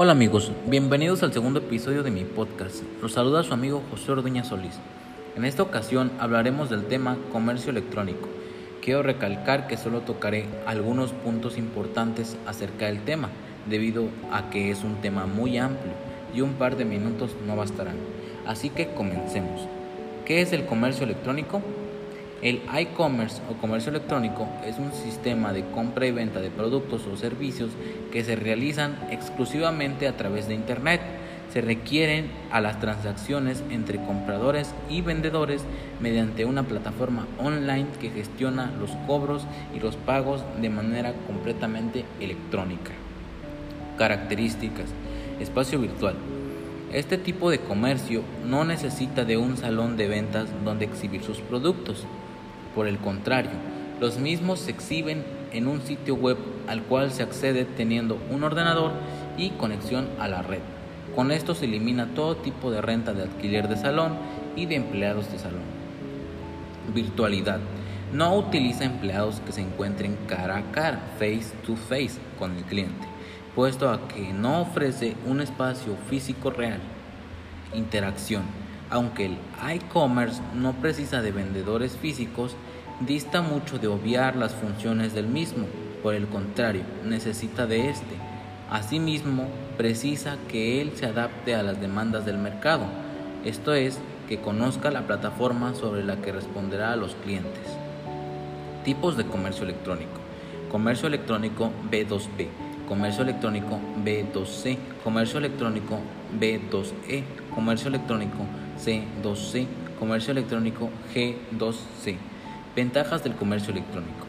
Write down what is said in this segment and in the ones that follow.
Hola amigos, bienvenidos al segundo episodio de mi podcast. Los saluda su amigo José Orduña Solís. En esta ocasión hablaremos del tema comercio electrónico. Quiero recalcar que solo tocaré algunos puntos importantes acerca del tema, debido a que es un tema muy amplio y un par de minutos no bastarán. Así que comencemos. ¿Qué es el comercio electrónico? El e-commerce o comercio electrónico es un sistema de compra y venta de productos o servicios que se realizan exclusivamente a través de Internet. Se requieren a las transacciones entre compradores y vendedores mediante una plataforma online que gestiona los cobros y los pagos de manera completamente electrónica. Características. Espacio virtual. Este tipo de comercio no necesita de un salón de ventas donde exhibir sus productos. Por el contrario, los mismos se exhiben en un sitio web al cual se accede teniendo un ordenador y conexión a la red. Con esto se elimina todo tipo de renta de alquiler de salón y de empleados de salón. Virtualidad. No utiliza empleados que se encuentren cara a cara, face to face, con el cliente, puesto a que no ofrece un espacio físico real. Interacción aunque el e-commerce no precisa de vendedores físicos, dista mucho de obviar las funciones del mismo, por el contrario, necesita de éste. Asimismo, precisa que él se adapte a las demandas del mercado, esto es, que conozca la plataforma sobre la que responderá a los clientes. Tipos de comercio electrónico. Comercio electrónico B2B, comercio electrónico B2C, comercio electrónico B2E, comercio electrónico C2C, comercio electrónico G2C. Ventajas del comercio electrónico.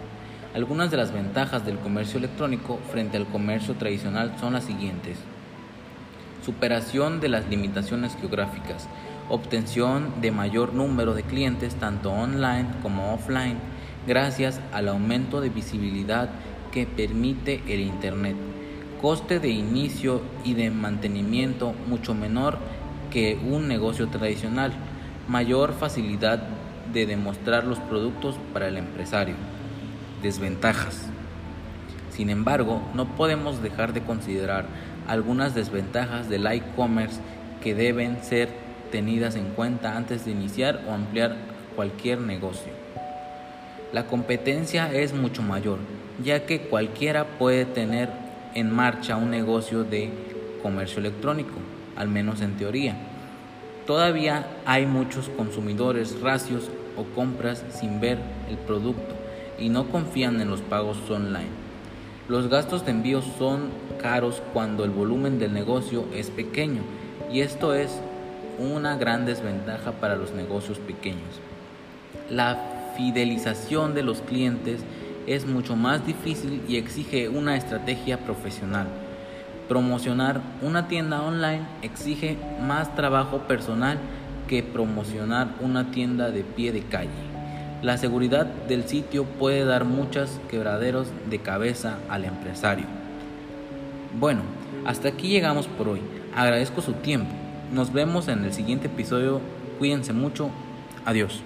Algunas de las ventajas del comercio electrónico frente al comercio tradicional son las siguientes. Superación de las limitaciones geográficas, obtención de mayor número de clientes tanto online como offline, gracias al aumento de visibilidad que permite el Internet, coste de inicio y de mantenimiento mucho menor que un negocio tradicional, mayor facilidad de demostrar los productos para el empresario. Desventajas. Sin embargo, no podemos dejar de considerar algunas desventajas del e-commerce que deben ser tenidas en cuenta antes de iniciar o ampliar cualquier negocio. La competencia es mucho mayor, ya que cualquiera puede tener en marcha un negocio de comercio electrónico al menos en teoría. Todavía hay muchos consumidores racios o compras sin ver el producto y no confían en los pagos online. Los gastos de envío son caros cuando el volumen del negocio es pequeño y esto es una gran desventaja para los negocios pequeños. La fidelización de los clientes es mucho más difícil y exige una estrategia profesional. Promocionar una tienda online exige más trabajo personal que promocionar una tienda de pie de calle. La seguridad del sitio puede dar muchos quebraderos de cabeza al empresario. Bueno, hasta aquí llegamos por hoy. Agradezco su tiempo. Nos vemos en el siguiente episodio. Cuídense mucho. Adiós.